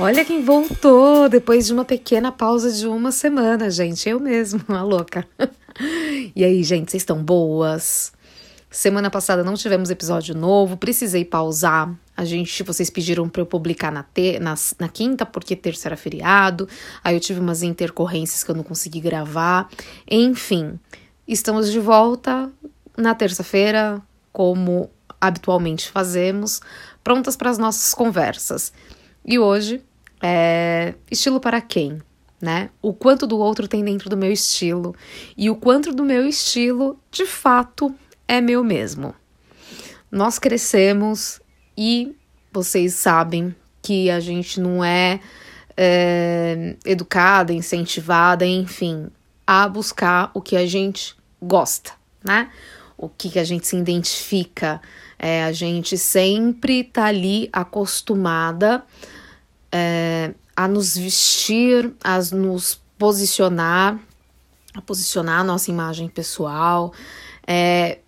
Olha quem voltou depois de uma pequena pausa de uma semana, gente. Eu mesmo, a louca. E aí, gente, vocês estão boas? Semana passada não tivemos episódio novo, precisei pausar. A gente, vocês pediram para eu publicar na, te, na, na quinta, porque terça era feriado. Aí eu tive umas intercorrências que eu não consegui gravar. Enfim, estamos de volta na terça-feira, como habitualmente fazemos, prontas para as nossas conversas. E hoje é, estilo para quem? Né? O quanto do outro tem dentro do meu estilo e o quanto do meu estilo de fato é meu mesmo. Nós crescemos e vocês sabem que a gente não é, é educada, incentivada, enfim, a buscar o que a gente gosta, né? O que, a gente se identifica. É, a gente sempre tá ali acostumada é, a nos vestir, a nos posicionar, a posicionar a nossa imagem pessoal, é,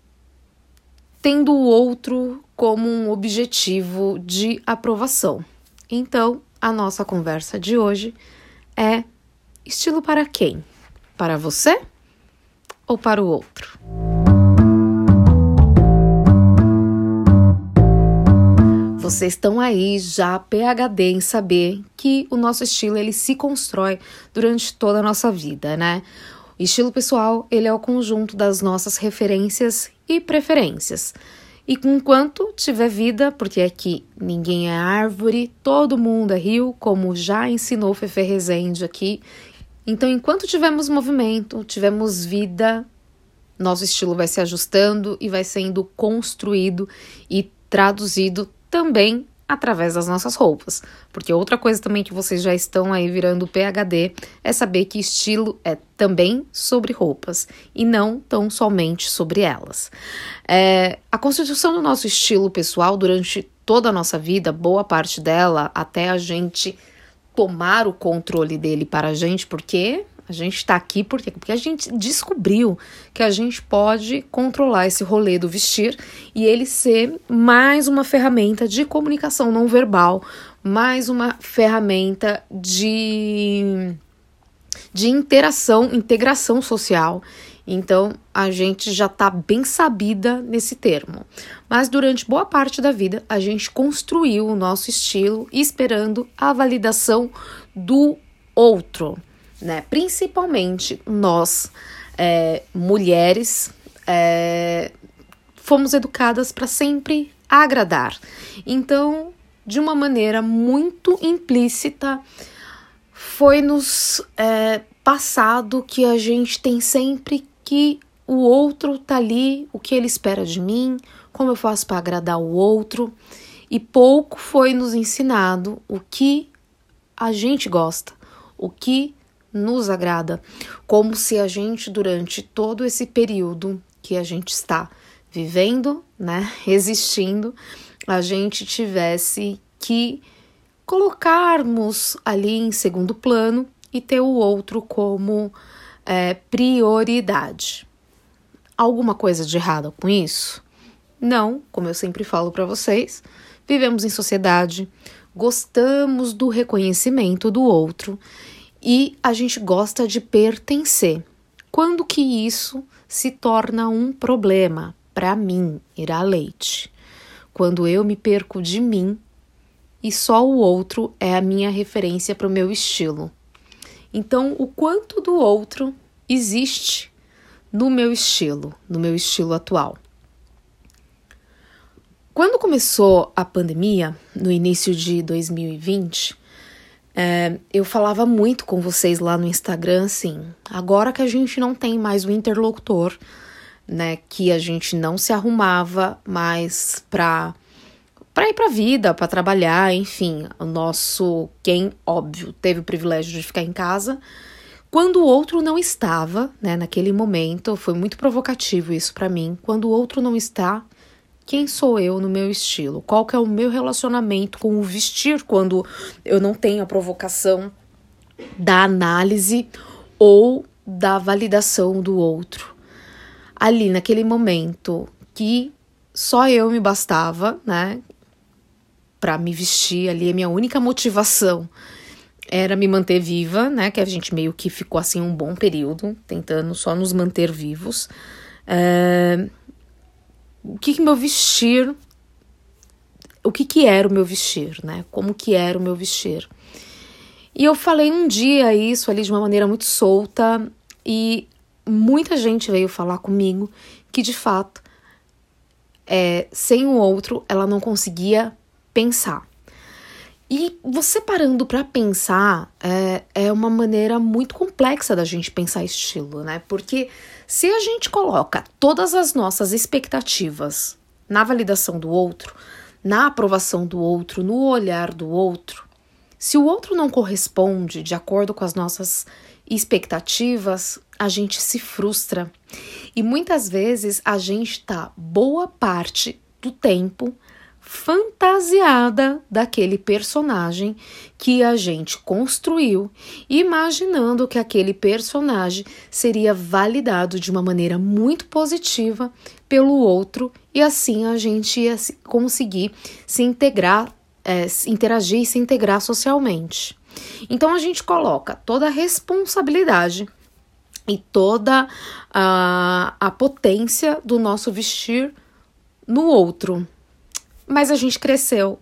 tendo o outro como um objetivo de aprovação. Então, a nossa conversa de hoje é estilo para quem? Para você ou para o outro? Vocês estão aí já PhD em saber que o nosso estilo ele se constrói durante toda a nossa vida, né? O estilo pessoal, ele é o conjunto das nossas referências e preferências. E enquanto tiver vida, porque aqui ninguém é árvore, todo mundo é rio, como já ensinou Fefe Rezende aqui. Então, enquanto tivermos movimento, tivermos vida, nosso estilo vai se ajustando e vai sendo construído e traduzido também através das nossas roupas. Porque outra coisa também que vocês já estão aí virando PhD é saber que estilo é também sobre roupas e não tão somente sobre elas. É, a constituição do nosso estilo pessoal durante toda a nossa vida, boa parte dela, até a gente tomar o controle dele para a gente, porque a gente está aqui porque, porque a gente descobriu que a gente pode controlar esse rolê do vestir e ele ser mais uma ferramenta de comunicação não verbal, mais uma ferramenta de, de interação, integração social. Então a gente já está bem sabida nesse termo. Mas durante boa parte da vida a gente construiu o nosso estilo esperando a validação do outro né? Principalmente nós, é, mulheres, é, fomos educadas para sempre agradar. Então, de uma maneira muito implícita, foi nos é, passado que a gente tem sempre que o outro tá ali, o que ele espera de mim, como eu faço para agradar o outro, e pouco foi nos ensinado o que a gente gosta, o que nos agrada, como se a gente, durante todo esse período que a gente está vivendo, né, existindo, a gente tivesse que colocarmos ali em segundo plano e ter o outro como é, prioridade. Alguma coisa de errado com isso? Não, como eu sempre falo para vocês, vivemos em sociedade, gostamos do reconhecimento do outro e a gente gosta de pertencer. Quando que isso se torna um problema para mim, Ira Leite? Quando eu me perco de mim e só o outro é a minha referência para o meu estilo. Então, o quanto do outro existe no meu estilo, no meu estilo atual. Quando começou a pandemia, no início de 2020, é, eu falava muito com vocês lá no Instagram, assim, agora que a gente não tem mais o interlocutor, né, que a gente não se arrumava mais pra para ir para a vida, para trabalhar, enfim, o nosso quem óbvio teve o privilégio de ficar em casa, quando o outro não estava, né, naquele momento, foi muito provocativo isso para mim. Quando o outro não está, quem sou eu no meu estilo? Qual que é o meu relacionamento com o vestir quando eu não tenho a provocação da análise ou da validação do outro? Ali naquele momento que só eu me bastava, né? Para me vestir ali, a minha única motivação era me manter viva, né? Que a gente meio que ficou assim um bom período, tentando só nos manter vivos. É... O que, que meu vestir. O que, que era o meu vestir, né? Como que era o meu vestir. E eu falei um dia isso ali de uma maneira muito solta e muita gente veio falar comigo que de fato é, sem o outro ela não conseguia pensar. E você parando para pensar é, é uma maneira muito complexa da gente pensar estilo, né? Porque se a gente coloca todas as nossas expectativas na validação do outro, na aprovação do outro, no olhar do outro, se o outro não corresponde de acordo com as nossas expectativas, a gente se frustra. E muitas vezes a gente está boa parte do tempo fantasiada daquele personagem que a gente construiu, imaginando que aquele personagem seria validado de uma maneira muito positiva pelo outro e assim a gente ia conseguir se integrar, é, interagir e se integrar socialmente. Então a gente coloca toda a responsabilidade e toda a, a potência do nosso vestir no outro. Mas a gente cresceu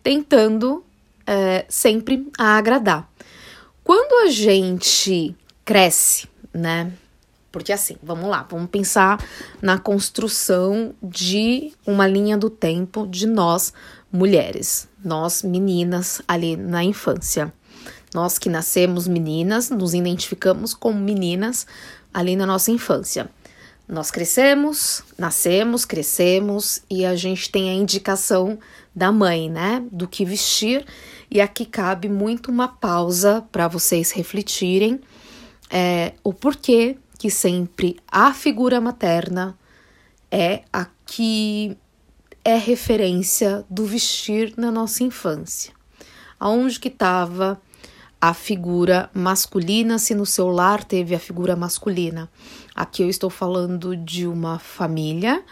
tentando é, sempre a agradar. Quando a gente cresce, né? Porque assim, vamos lá, vamos pensar na construção de uma linha do tempo de nós mulheres, nós meninas ali na infância. Nós que nascemos meninas, nos identificamos como meninas ali na nossa infância. Nós crescemos, nascemos, crescemos e a gente tem a indicação da mãe, né? Do que vestir. E aqui cabe muito uma pausa para vocês refletirem é, o porquê que sempre a figura materna é a que é referência do vestir na nossa infância. Aonde que estava a figura masculina, se no seu lar teve a figura masculina. Aqui eu estou falando de uma família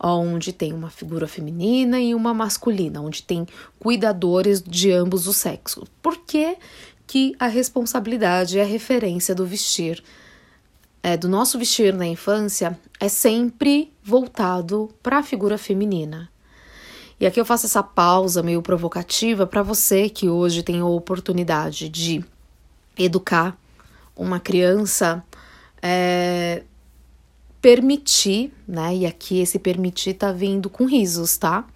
onde tem uma figura feminina e uma masculina, onde tem cuidadores de ambos os sexos. Por que, que a responsabilidade e a referência do vestir, é, do nosso vestir na infância, é sempre voltado para a figura feminina? E aqui eu faço essa pausa meio provocativa para você que hoje tem a oportunidade de educar uma criança, é, permitir, né? E aqui esse permitir tá vindo com risos, tá?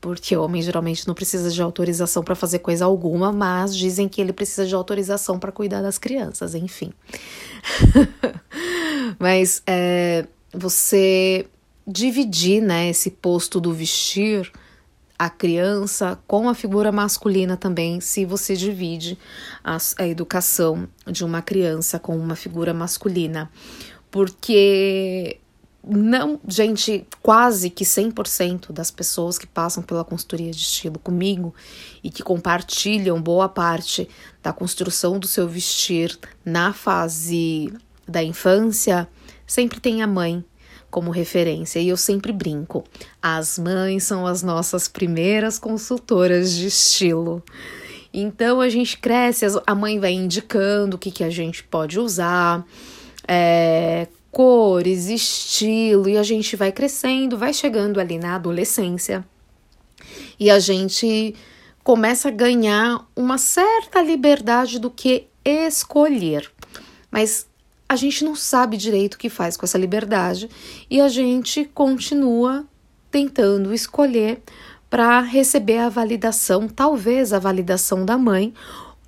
Porque o homem geralmente não precisa de autorização para fazer coisa alguma, mas dizem que ele precisa de autorização para cuidar das crianças, enfim. mas é, você dividir, né, esse posto do vestir a criança com a figura masculina também, se você divide a, a educação de uma criança com uma figura masculina. Porque não, gente, quase que 100% das pessoas que passam pela consultoria de estilo comigo e que compartilham boa parte da construção do seu vestir na fase da infância, sempre tem a mãe como referência e eu sempre brinco. As mães são as nossas primeiras consultoras de estilo. Então a gente cresce, a mãe vai indicando o que, que a gente pode usar, é, cores, estilo, e a gente vai crescendo, vai chegando ali na adolescência e a gente começa a ganhar uma certa liberdade do que escolher. Mas a gente não sabe direito o que faz com essa liberdade e a gente continua tentando escolher para receber a validação, talvez a validação da mãe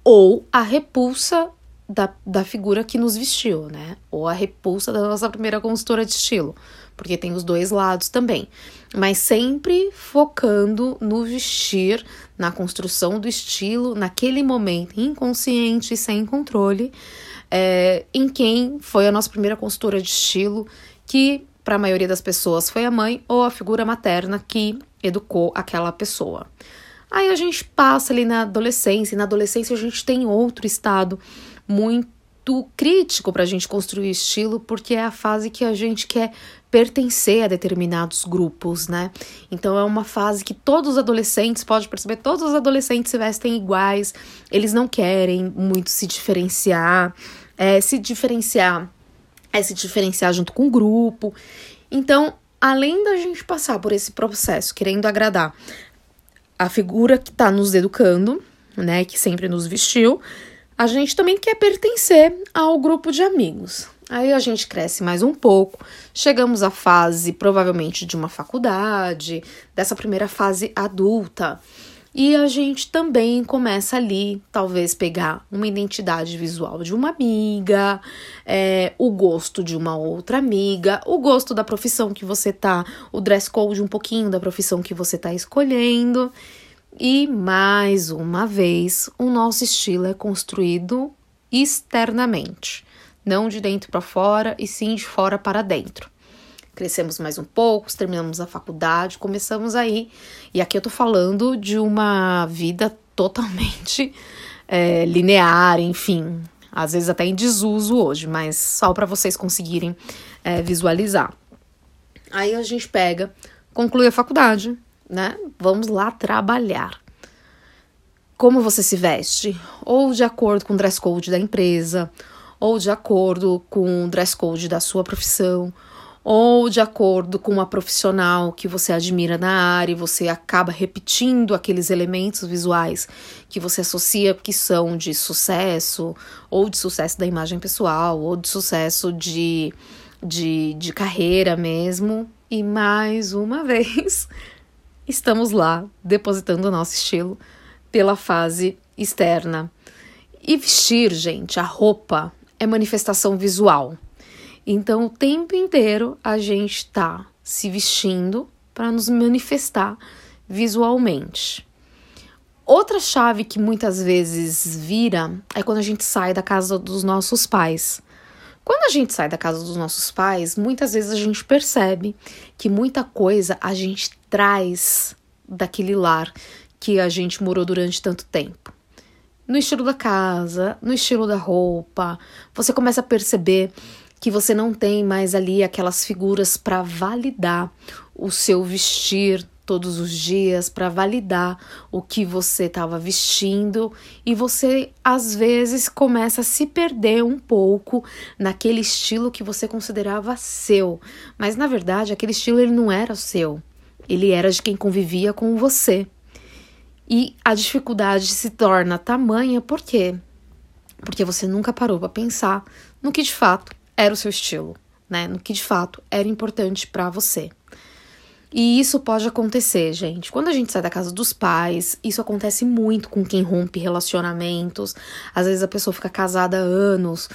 ou a repulsa da, da figura que nos vestiu, né? Ou a repulsa da nossa primeira consultora de estilo, porque tem os dois lados também. Mas sempre focando no vestir, na construção do estilo, naquele momento inconsciente e sem controle, é, em quem foi a nossa primeira consultora de estilo, que para a maioria das pessoas foi a mãe ou a figura materna que educou aquela pessoa. Aí a gente passa ali na adolescência, e na adolescência a gente tem outro estado muito crítico para a gente construir estilo, porque é a fase que a gente quer pertencer a determinados grupos, né? Então é uma fase que todos os adolescentes, pode perceber, todos os adolescentes se vestem iguais, eles não querem muito se diferenciar, é, se diferenciar é se diferenciar junto com o grupo. Então, além da gente passar por esse processo querendo agradar a figura que está nos educando, né, que sempre nos vestiu, a gente também quer pertencer ao grupo de amigos. Aí a gente cresce mais um pouco, chegamos à fase provavelmente de uma faculdade, dessa primeira fase adulta. E a gente também começa ali, talvez, pegar uma identidade visual de uma amiga, é, o gosto de uma outra amiga, o gosto da profissão que você tá, o dress code um pouquinho da profissão que você tá escolhendo. E mais uma vez, o nosso estilo é construído externamente, não de dentro para fora, e sim de fora para dentro crescemos mais um pouco, terminamos a faculdade, começamos aí. E aqui eu tô falando de uma vida totalmente é, linear, enfim, às vezes até em desuso hoje, mas só para vocês conseguirem é, visualizar. Aí a gente pega, conclui a faculdade, né? Vamos lá trabalhar. Como você se veste? Ou de acordo com o dress code da empresa, ou de acordo com o dress code da sua profissão, ou de acordo com uma profissional que você admira na área e você acaba repetindo aqueles elementos visuais que você associa que são de sucesso, ou de sucesso da imagem pessoal, ou de sucesso de, de, de carreira mesmo. E mais uma vez, estamos lá depositando o nosso estilo pela fase externa. E vestir, gente, a roupa é manifestação visual. Então, o tempo inteiro a gente está se vestindo para nos manifestar visualmente. Outra chave que muitas vezes vira é quando a gente sai da casa dos nossos pais. Quando a gente sai da casa dos nossos pais, muitas vezes a gente percebe que muita coisa a gente traz daquele lar que a gente morou durante tanto tempo. No estilo da casa, no estilo da roupa, você começa a perceber que você não tem mais ali aquelas figuras para validar o seu vestir todos os dias, para validar o que você estava vestindo e você às vezes começa a se perder um pouco naquele estilo que você considerava seu, mas na verdade aquele estilo ele não era seu, ele era de quem convivia com você. E a dificuldade se torna tamanha por quê? Porque você nunca parou para pensar no que de fato era o seu estilo, né? No que de fato era importante para você. E isso pode acontecer, gente. Quando a gente sai da casa dos pais, isso acontece muito com quem rompe relacionamentos. Às vezes a pessoa fica casada há anos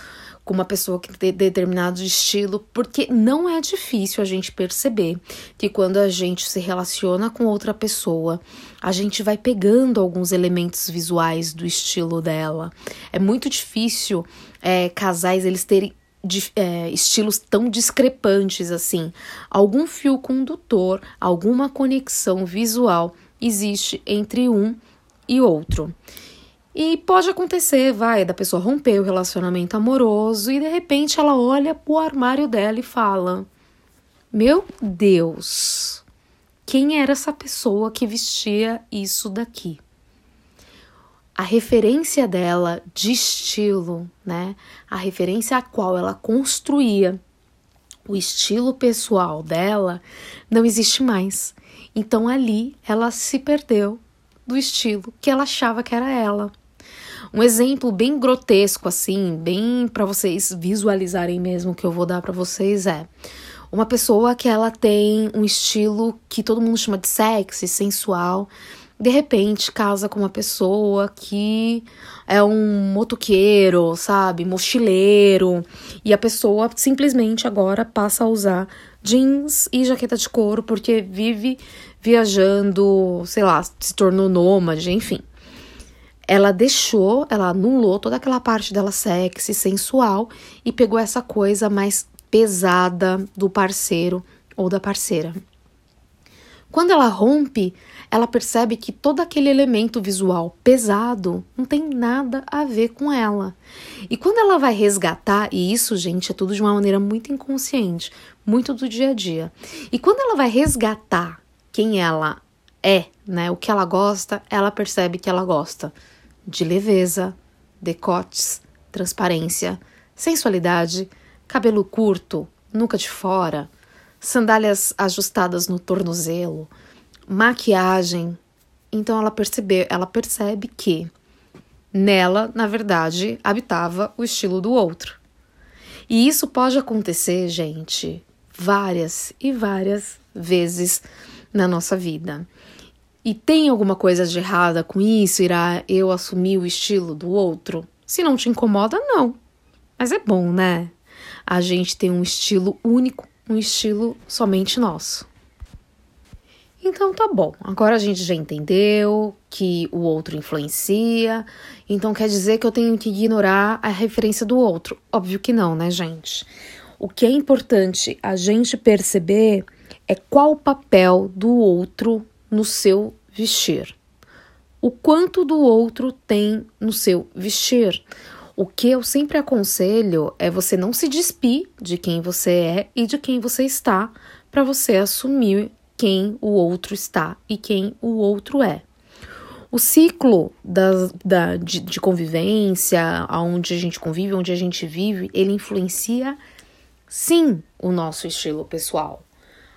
com uma pessoa que tem determinado estilo, porque não é difícil a gente perceber que quando a gente se relaciona com outra pessoa, a gente vai pegando alguns elementos visuais do estilo dela. É muito difícil é, casais eles terem de, é, estilos tão discrepantes assim. Algum fio condutor, alguma conexão visual existe entre um e outro. E pode acontecer, vai, da pessoa romper o relacionamento amoroso e de repente ela olha pro armário dela e fala: Meu Deus, quem era essa pessoa que vestia isso daqui? A referência dela de estilo, né? A referência a qual ela construía o estilo pessoal dela não existe mais. Então ali ela se perdeu do estilo que ela achava que era ela. Um exemplo bem grotesco assim, bem para vocês visualizarem mesmo que eu vou dar para vocês é uma pessoa que ela tem um estilo que todo mundo chama de sexy, sensual, de repente casa com uma pessoa que é um motoqueiro, sabe, mochileiro, e a pessoa simplesmente agora passa a usar jeans e jaqueta de couro porque vive viajando, sei lá, se tornou nômade, enfim. Ela deixou, ela anulou toda aquela parte dela sexy, sensual e pegou essa coisa mais pesada do parceiro ou da parceira. Quando ela rompe, ela percebe que todo aquele elemento visual pesado não tem nada a ver com ela. E quando ela vai resgatar, e isso, gente, é tudo de uma maneira muito inconsciente, muito do dia a dia. E quando ela vai resgatar quem ela é, né, o que ela gosta, ela percebe que ela gosta de leveza, decotes, transparência, sensualidade, cabelo curto, nuca de fora, sandálias ajustadas no tornozelo, maquiagem. Então ela percebeu, ela percebe que nela, na verdade, habitava o estilo do outro. E isso pode acontecer, gente, várias e várias vezes na nossa vida. E tem alguma coisa de errada com isso? Irá eu assumir o estilo do outro? Se não te incomoda, não. Mas é bom, né? A gente tem um estilo único, um estilo somente nosso. Então tá bom, agora a gente já entendeu que o outro influencia, então quer dizer que eu tenho que ignorar a referência do outro? Óbvio que não, né, gente? O que é importante a gente perceber é qual o papel do outro no seu vestir. O quanto do outro tem no seu vestir. O que eu sempre aconselho é você não se despir de quem você é e de quem você está para você assumir quem o outro está e quem o outro é. O ciclo da, da, de, de convivência, onde a gente convive, onde a gente vive, ele influencia sim o nosso estilo pessoal.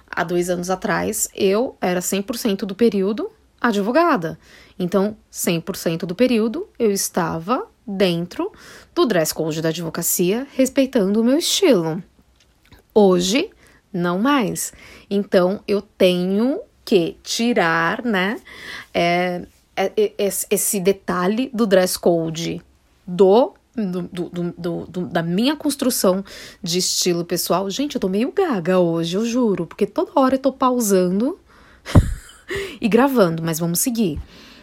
Há dois anos atrás, eu era 100% do período advogada. Então, 100% do período eu estava dentro do dress code da advocacia, respeitando o meu estilo. Hoje, não mais. Então eu tenho que tirar, né, é, é, é esse detalhe do dress code do do, do, do, do, da minha construção de estilo pessoal. Gente, eu tô meio gaga hoje, eu juro, porque toda hora eu tô pausando e gravando, mas vamos seguir.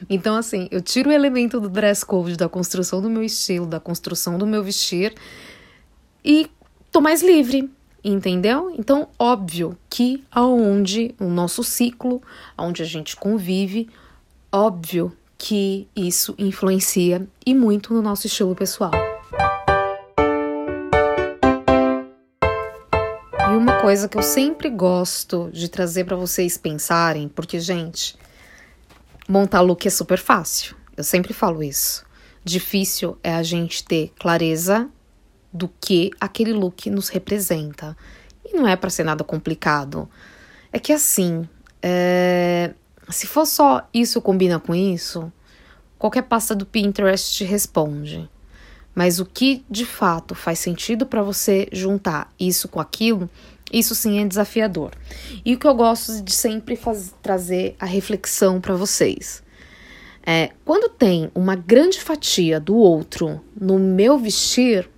Então, assim, eu tiro o elemento do dress code, da construção do meu estilo, da construção do meu vestir e tô mais livre. Entendeu? Então, óbvio que aonde o nosso ciclo, aonde a gente convive, óbvio que isso influencia e muito no nosso estilo pessoal. E uma coisa que eu sempre gosto de trazer para vocês pensarem, porque gente, montar look é super fácil. Eu sempre falo isso. Difícil é a gente ter clareza do que aquele look nos representa. E não é para ser nada complicado. É que assim, é... se for só isso combina com isso, qualquer pasta do Pinterest te responde. Mas o que de fato faz sentido para você juntar isso com aquilo, isso sim é desafiador. E o que eu gosto de sempre trazer a reflexão para vocês. É, quando tem uma grande fatia do outro no meu vestir,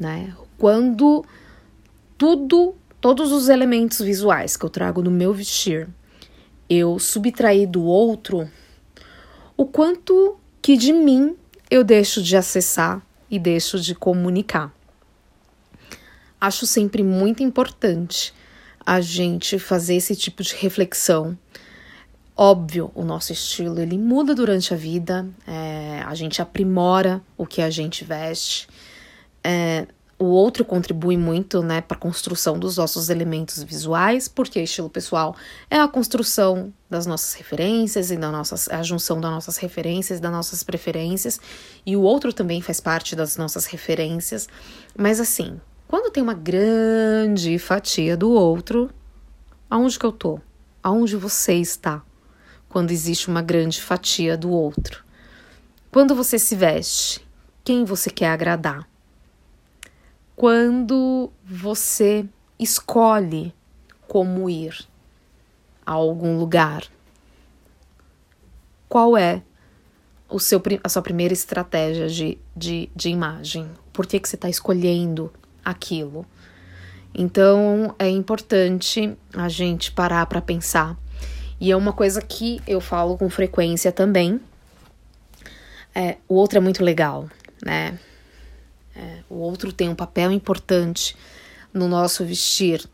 né? Quando tudo, todos os elementos visuais que eu trago no meu vestir, eu subtrair do outro, o quanto que de mim eu deixo de acessar e deixo de comunicar. Acho sempre muito importante a gente fazer esse tipo de reflexão. Óbvio, o nosso estilo ele muda durante a vida, é, a gente aprimora o que a gente veste, é, o outro contribui muito né, para a construção dos nossos elementos visuais, porque estilo pessoal é a construção das nossas referências e da nossas, a junção das nossas referências, das nossas preferências, e o outro também faz parte das nossas referências. Mas assim, quando tem uma grande fatia do outro, aonde que eu tô? Aonde você está? Quando existe uma grande fatia do outro. Quando você se veste, quem você quer agradar? quando você escolhe como ir a algum lugar. qual é o seu, a sua primeira estratégia de, de, de imagem. Por que, que você está escolhendo aquilo? Então é importante a gente parar para pensar. E é uma coisa que eu falo com frequência também. É, o outro é muito legal, né? É, o outro tem um papel importante no nosso vestir.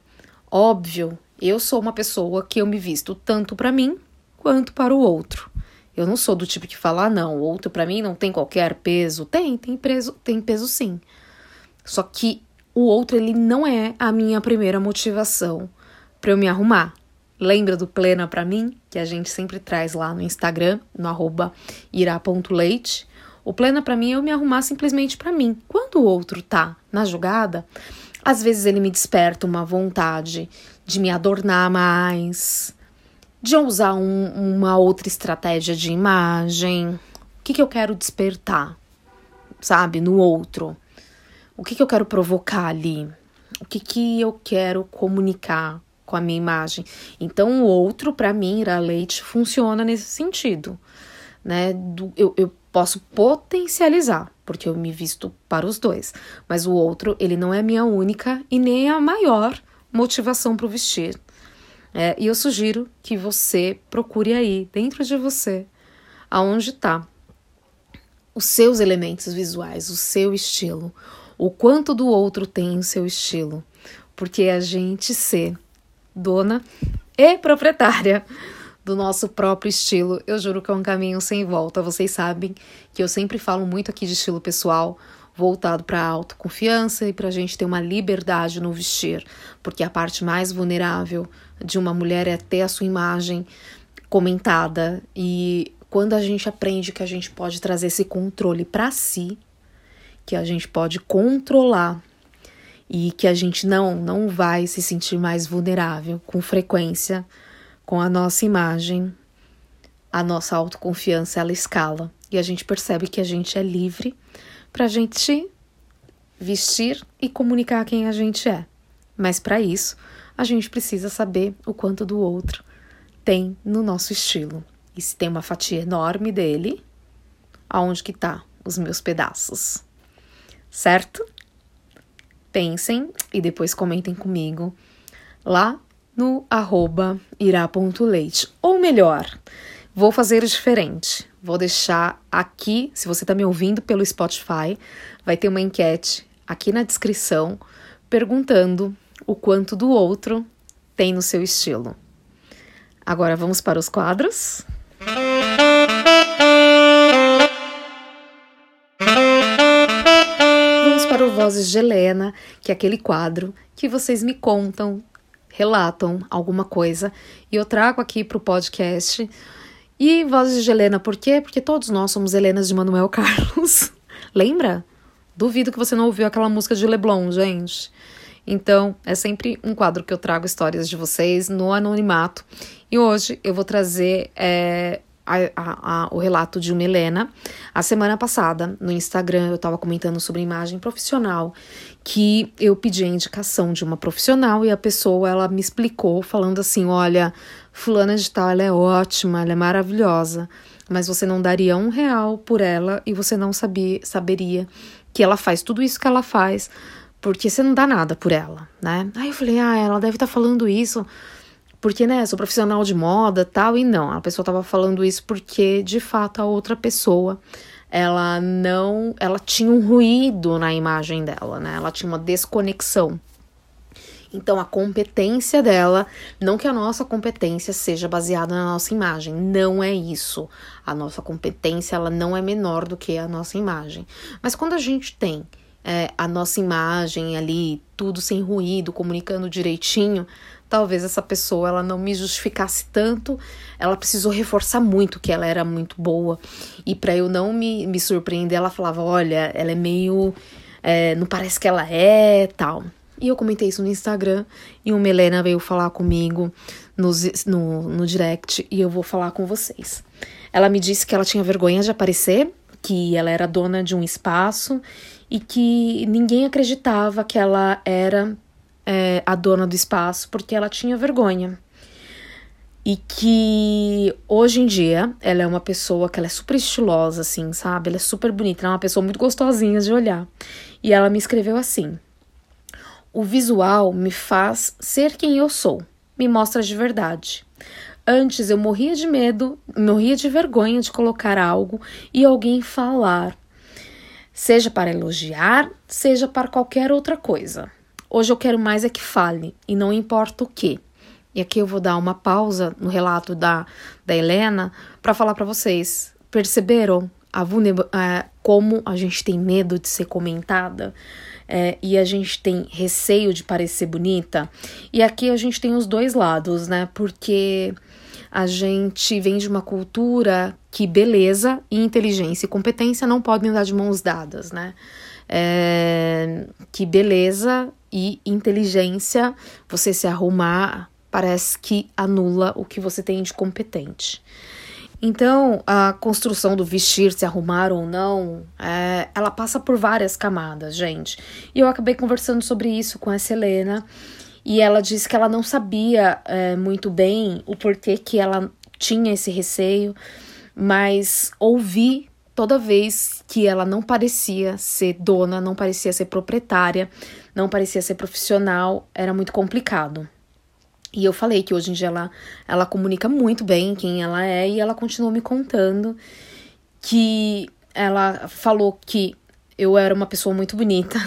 Óbvio, eu sou uma pessoa que eu me visto tanto para mim quanto para o outro. Eu não sou do tipo que fala, ah, não, o outro para mim não tem qualquer peso. Tem, tem peso, tem peso sim. Só que o outro ele não é a minha primeira motivação para eu me arrumar. Lembra do Plena para mim, que a gente sempre traz lá no Instagram, no arroba ira.leite. O Plena para mim é eu me arrumar simplesmente para mim. Quando o outro tá na jogada, às vezes ele me desperta uma vontade de me adornar mais, de usar um, uma outra estratégia de imagem. O que, que eu quero despertar, sabe, no outro? O que, que eu quero provocar ali? O que, que eu quero comunicar com a minha imagem? Então, o outro, para mim, Ira Leite, funciona nesse sentido. Né? Do, eu, eu posso potencializar, porque eu me visto para os dois. Mas o outro, ele não é a minha única e nem a maior motivação para o vestir. É, e eu sugiro que você procure aí, dentro de você, aonde está os seus elementos visuais, o seu estilo, o quanto do outro tem o seu estilo, porque a gente ser dona e proprietária do nosso próprio estilo, eu juro que é um caminho sem volta. Vocês sabem que eu sempre falo muito aqui de estilo pessoal, voltado para a autoconfiança e para a gente ter uma liberdade no vestir, porque a parte mais vulnerável de uma mulher é ter a sua imagem comentada. E quando a gente aprende que a gente pode trazer esse controle para si, que a gente pode controlar e que a gente não não vai se sentir mais vulnerável com frequência com a nossa imagem, a nossa autoconfiança ela escala e a gente percebe que a gente é livre para a gente vestir e comunicar quem a gente é. Mas para isso, a gente precisa saber o quanto do outro tem no nosso estilo. E se tem uma fatia enorme dele, aonde que tá os meus pedaços? Certo? Pensem e depois comentem comigo lá no arroba irá.leite. Ou melhor, vou fazer diferente. Vou deixar aqui, se você está me ouvindo pelo Spotify, vai ter uma enquete aqui na descrição perguntando o quanto do outro tem no seu estilo. Agora vamos para os quadros. Para o Vozes de Helena, que é aquele quadro que vocês me contam, relatam alguma coisa e eu trago aqui para o podcast. E Vozes de Helena, por quê? Porque todos nós somos Helenas de Manuel Carlos. Lembra? Duvido que você não ouviu aquela música de Leblon, gente. Então, é sempre um quadro que eu trago histórias de vocês no anonimato. E hoje eu vou trazer é, a, a, a, o relato de uma Helena. A semana passada, no Instagram, eu estava comentando sobre imagem profissional, que eu pedi a indicação de uma profissional e a pessoa ela me explicou, falando assim: olha, fulana de tal, ela é ótima, ela é maravilhosa, mas você não daria um real por ela e você não sabia, saberia que ela faz tudo isso que ela faz, porque você não dá nada por ela, né? Aí eu falei: ah, ela deve estar tá falando isso porque, né, sou profissional de moda tal, e não, a pessoa tava falando isso porque, de fato, a outra pessoa, ela não, ela tinha um ruído na imagem dela, né, ela tinha uma desconexão. Então, a competência dela, não que a nossa competência seja baseada na nossa imagem, não é isso. A nossa competência, ela não é menor do que a nossa imagem. Mas quando a gente tem é, a nossa imagem ali, tudo sem ruído, comunicando direitinho, talvez essa pessoa ela não me justificasse tanto, ela precisou reforçar muito que ela era muito boa. E para eu não me, me surpreender, ela falava: olha, ela é meio. É, não parece que ela é tal. E eu comentei isso no Instagram e uma Helena veio falar comigo no, no, no direct e eu vou falar com vocês. Ela me disse que ela tinha vergonha de aparecer, que ela era dona de um espaço e que ninguém acreditava que ela era é, a dona do espaço porque ela tinha vergonha. e que hoje em dia ela é uma pessoa que ela é super estilosa, assim, sabe? Ela é super bonita, ela é uma pessoa muito gostosinha de olhar. E ela me escreveu assim: O visual me faz ser quem eu sou, me mostra de verdade. Antes eu morria de medo, morria de vergonha de colocar algo e alguém falar, seja para elogiar, seja para qualquer outra coisa. Hoje eu quero mais é que fale, e não importa o que. E aqui eu vou dar uma pausa no relato da, da Helena para falar para vocês. Perceberam a é, como a gente tem medo de ser comentada é, e a gente tem receio de parecer bonita? E aqui a gente tem os dois lados, né? Porque a gente vem de uma cultura que beleza e inteligência e competência não podem andar de mãos dadas, né? É, que beleza e inteligência, você se arrumar parece que anula o que você tem de competente. Então, a construção do vestir, se arrumar ou não, é, ela passa por várias camadas, gente. E eu acabei conversando sobre isso com essa Helena, e ela disse que ela não sabia é, muito bem o porquê que ela tinha esse receio, mas ouvi toda vez que ela não parecia ser dona, não parecia ser proprietária, não parecia ser profissional, era muito complicado. E eu falei que hoje em dia ela, ela comunica muito bem quem ela é e ela continuou me contando que ela falou que eu era uma pessoa muito bonita,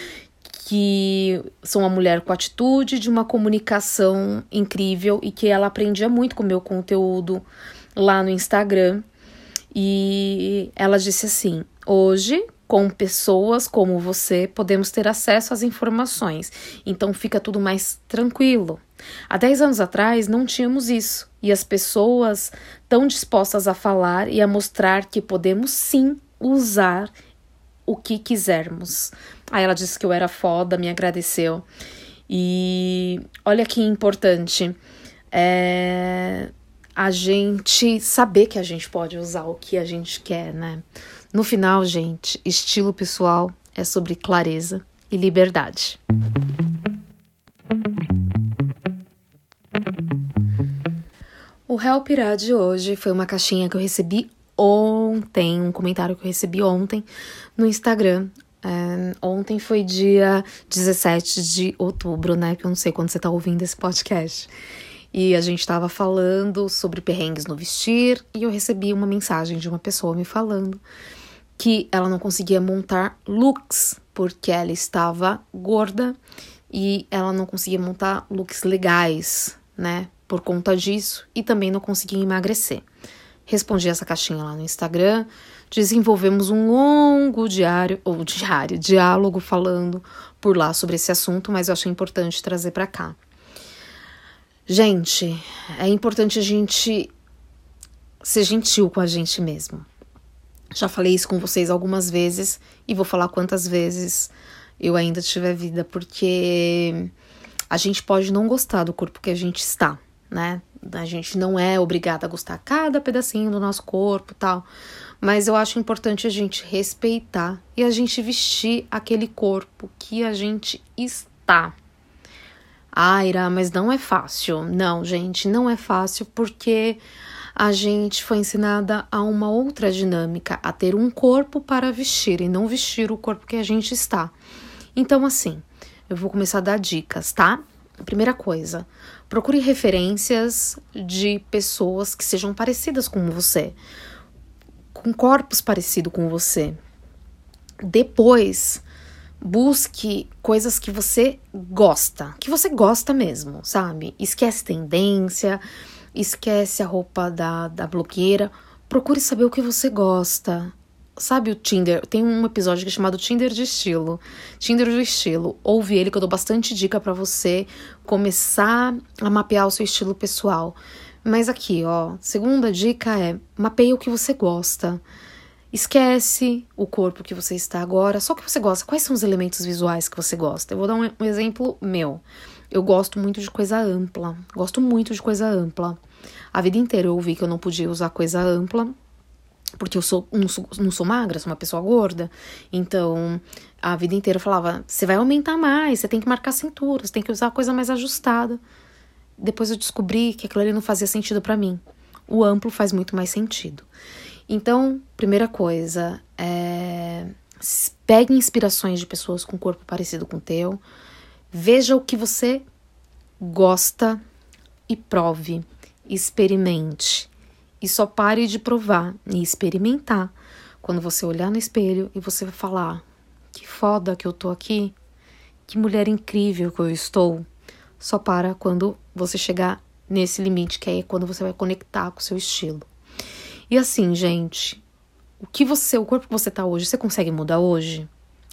que sou uma mulher com atitude, de uma comunicação incrível e que ela aprendia muito com o meu conteúdo lá no Instagram. E ela disse assim: hoje com pessoas como você, podemos ter acesso às informações, então fica tudo mais tranquilo. Há 10 anos atrás não tínhamos isso, e as pessoas estão dispostas a falar e a mostrar que podemos sim usar o que quisermos. Aí ela disse que eu era foda, me agradeceu. E olha que importante é a gente saber que a gente pode usar o que a gente quer, né? No final, gente, estilo pessoal é sobre clareza e liberdade. O Help Irá de hoje foi uma caixinha que eu recebi ontem, um comentário que eu recebi ontem no Instagram. É, ontem foi dia 17 de outubro, né? Que eu não sei quando você tá ouvindo esse podcast. E a gente estava falando sobre perrengues no vestir e eu recebi uma mensagem de uma pessoa me falando que ela não conseguia montar looks porque ela estava gorda e ela não conseguia montar looks legais, né? Por conta disso e também não conseguia emagrecer. Respondi essa caixinha lá no Instagram, desenvolvemos um longo diário ou diário, diálogo falando por lá sobre esse assunto, mas eu achei importante trazer para cá. Gente, é importante a gente ser gentil com a gente mesmo. Já falei isso com vocês algumas vezes e vou falar quantas vezes eu ainda tiver vida, porque a gente pode não gostar do corpo que a gente está, né? A gente não é obrigada a gostar cada pedacinho do nosso corpo tal. Mas eu acho importante a gente respeitar e a gente vestir aquele corpo que a gente está. Aira, mas não é fácil. Não, gente, não é fácil porque a gente foi ensinada a uma outra dinâmica, a ter um corpo para vestir e não vestir o corpo que a gente está. Então, assim, eu vou começar a dar dicas, tá? Primeira coisa, procure referências de pessoas que sejam parecidas com você, com corpos parecidos com você. Depois, busque coisas que você gosta, que você gosta mesmo, sabe? Esquece tendência, esquece a roupa da, da blogueira. Procure saber o que você gosta. Sabe o Tinder? Tem um episódio que é chamado Tinder de estilo. Tinder de estilo. Ouve ele que eu dou bastante dica para você começar a mapear o seu estilo pessoal. Mas aqui, ó, segunda dica é mapeie o que você gosta. Esquece o corpo que você está agora, só o que você gosta. Quais são os elementos visuais que você gosta? Eu vou dar um, um exemplo meu. Eu gosto muito de coisa ampla. Gosto muito de coisa ampla. A vida inteira eu ouvi que eu não podia usar coisa ampla, porque eu sou, não, sou, não sou magra, sou uma pessoa gorda. Então, a vida inteira eu falava: você vai aumentar mais, você tem que marcar cintura, você tem que usar coisa mais ajustada. depois eu descobri que aquilo ali não fazia sentido para mim. O amplo faz muito mais sentido. Então, primeira coisa, é... pegue inspirações de pessoas com corpo parecido com o teu. Veja o que você gosta e prove, experimente. E só pare de provar e experimentar quando você olhar no espelho e você vai falar: que foda que eu tô aqui, que mulher incrível que eu estou. Só para quando você chegar nesse limite, que é quando você vai conectar com o seu estilo. E assim, gente, o que você, o corpo que você tá hoje, você consegue mudar hoje?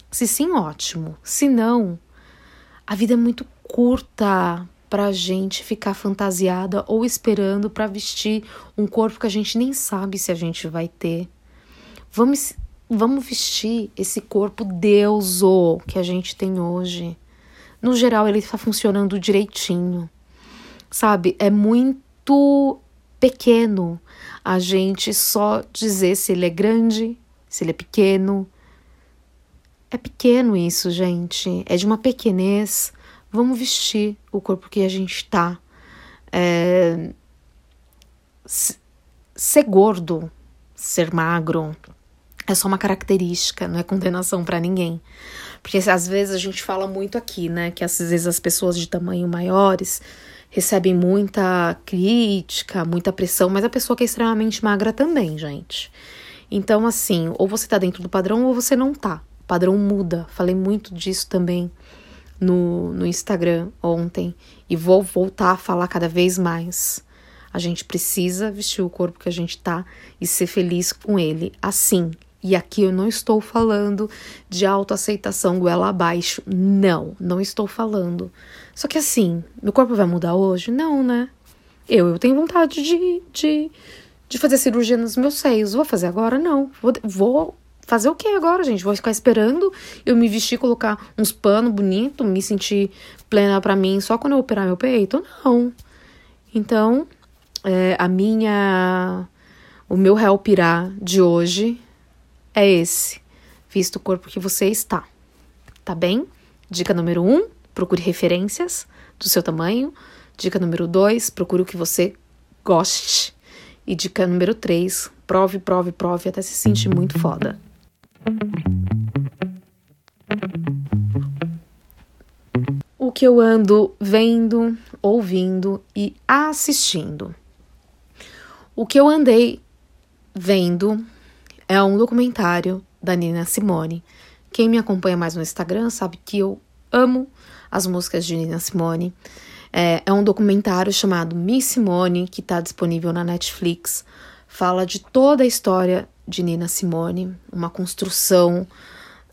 Se sim, ótimo. Se não, a vida é muito curta pra gente ficar fantasiada ou esperando para vestir um corpo que a gente nem sabe se a gente vai ter. Vamos, vamos vestir esse corpo deuso que a gente tem hoje. No geral, ele está funcionando direitinho. Sabe? É muito pequeno a gente só dizer se ele é grande, se ele é pequeno. É pequeno isso, gente. É de uma pequenez. Vamos vestir o corpo que a gente tá. É... Ser gordo, ser magro, é só uma característica, não é condenação para ninguém. Porque às vezes a gente fala muito aqui, né, que às vezes as pessoas de tamanho maiores recebem muita crítica, muita pressão, mas a pessoa que é extremamente magra também, gente. Então, assim, ou você tá dentro do padrão ou você não tá. Padrão muda. Falei muito disso também no, no Instagram ontem e vou voltar a falar cada vez mais. A gente precisa vestir o corpo que a gente tá e ser feliz com ele assim, e aqui eu não estou falando de autoaceitação goela abaixo. Não, não estou falando. Só que assim, meu corpo vai mudar hoje? Não, né? Eu, eu tenho vontade de, de, de fazer cirurgia nos meus seios. Vou fazer agora? Não. Vou, vou fazer o que agora, gente? Vou ficar esperando eu me vestir, colocar uns panos bonitos, me sentir plena para mim só quando eu operar meu peito? Não. Então, é, a minha. O meu réu pirá de hoje é esse, visto o corpo que você está. Tá bem? Dica número um, procure referências do seu tamanho. Dica número dois, procure o que você goste. E dica número três, prove, prove, prove até se sentir muito foda. O que eu ando vendo, ouvindo e assistindo. O que eu andei vendo é um documentário da Nina Simone. Quem me acompanha mais no Instagram sabe que eu amo as músicas de Nina Simone. É, é um documentário chamado Miss Simone, que está disponível na Netflix. Fala de toda a história de Nina Simone, uma construção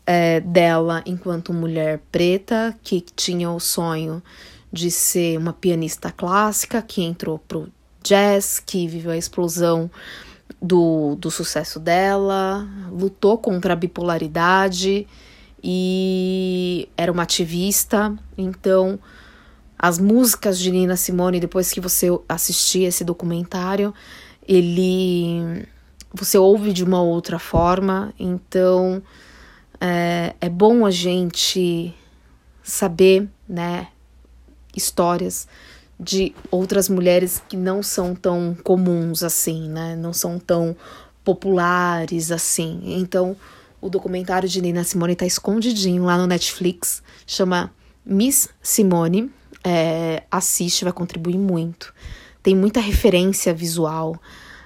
é, dela enquanto mulher preta que tinha o sonho de ser uma pianista clássica, que entrou pro jazz, que viveu a explosão do, do sucesso dela, lutou contra a bipolaridade e era uma ativista. Então, as músicas de Nina Simone, depois que você assistir esse documentário, ele você ouve de uma outra forma. Então, é, é bom a gente saber, né, histórias de outras mulheres que não são tão comuns assim, né? Não são tão populares assim. Então, o documentário de Nina Simone tá escondidinho lá no Netflix, chama Miss Simone. É, assiste, vai contribuir muito. Tem muita referência visual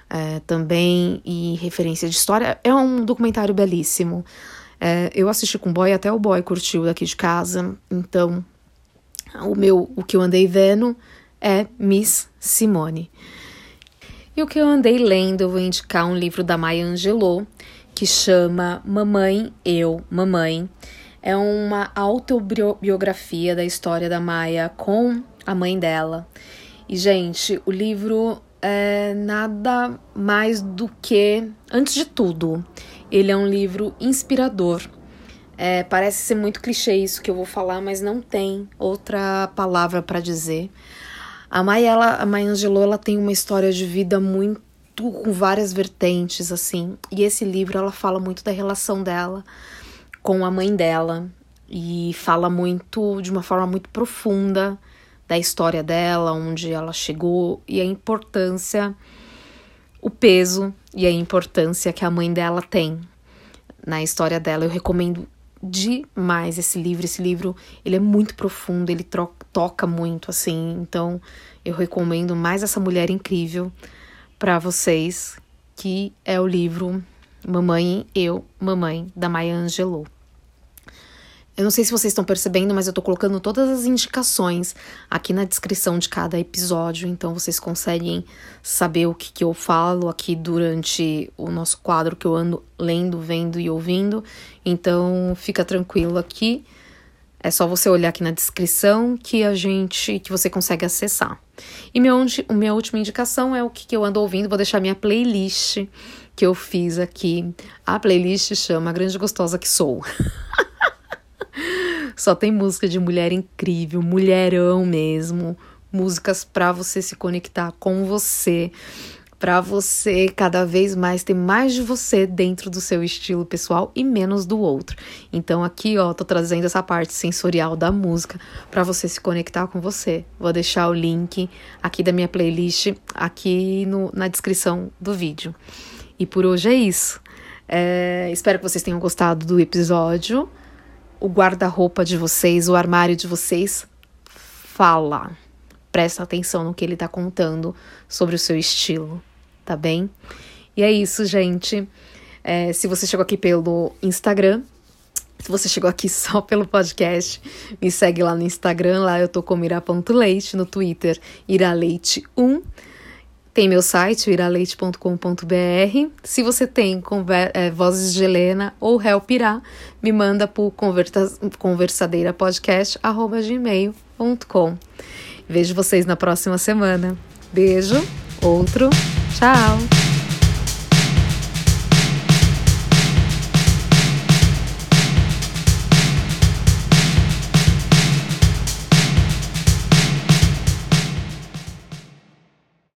é, também e referência de história. É um documentário belíssimo. É, eu assisti com o boy, até o boy curtiu daqui de casa. Então, o meu, o que eu andei vendo é Miss Simone. E o que eu andei lendo, eu vou indicar um livro da Maya Angelou, que chama Mamãe, Eu, Mamãe. É uma autobiografia da história da Maya com a mãe dela. E, gente, o livro é nada mais do que, antes de tudo, ele é um livro inspirador. É, parece ser muito clichê isso que eu vou falar, mas não tem outra palavra para dizer. A Maya, a Maya Angelou, ela tem uma história de vida muito com várias vertentes assim. E esse livro ela fala muito da relação dela com a mãe dela e fala muito de uma forma muito profunda da história dela, onde ela chegou e a importância, o peso e a importância que a mãe dela tem na história dela. Eu recomendo demais esse livro. Esse livro, ele é muito profundo, ele toca muito assim. Então, eu recomendo mais essa mulher incrível para vocês, que é o livro Mamãe Eu, Mamãe da Maya Angelou. Eu não sei se vocês estão percebendo, mas eu tô colocando todas as indicações aqui na descrição de cada episódio, então vocês conseguem saber o que, que eu falo aqui durante o nosso quadro que eu ando lendo, vendo e ouvindo. Então fica tranquilo aqui. É só você olhar aqui na descrição que a gente que você consegue acessar. E minha, minha última indicação é o que, que eu ando ouvindo. Vou deixar minha playlist que eu fiz aqui. A playlist chama Grande Gostosa Que Sou. Só tem música de mulher incrível, mulherão mesmo. Músicas para você se conectar com você, para você cada vez mais ter mais de você dentro do seu estilo pessoal e menos do outro. Então aqui, ó, tô trazendo essa parte sensorial da música para você se conectar com você. Vou deixar o link aqui da minha playlist aqui no, na descrição do vídeo. E por hoje é isso. É, espero que vocês tenham gostado do episódio o guarda-roupa de vocês, o armário de vocês fala. Presta atenção no que ele tá contando sobre o seu estilo, tá bem? E é isso, gente. É, se você chegou aqui pelo Instagram, se você chegou aqui só pelo podcast, me segue lá no Instagram, lá eu tô como ira.leite, no Twitter iraleite1 tem meu site, iraleite.com.br. Se você tem é, Vozes de Helena ou Help Irá, me manda por conversadeirapodcast.gmail.com. Vejo vocês na próxima semana. Beijo, outro, tchau!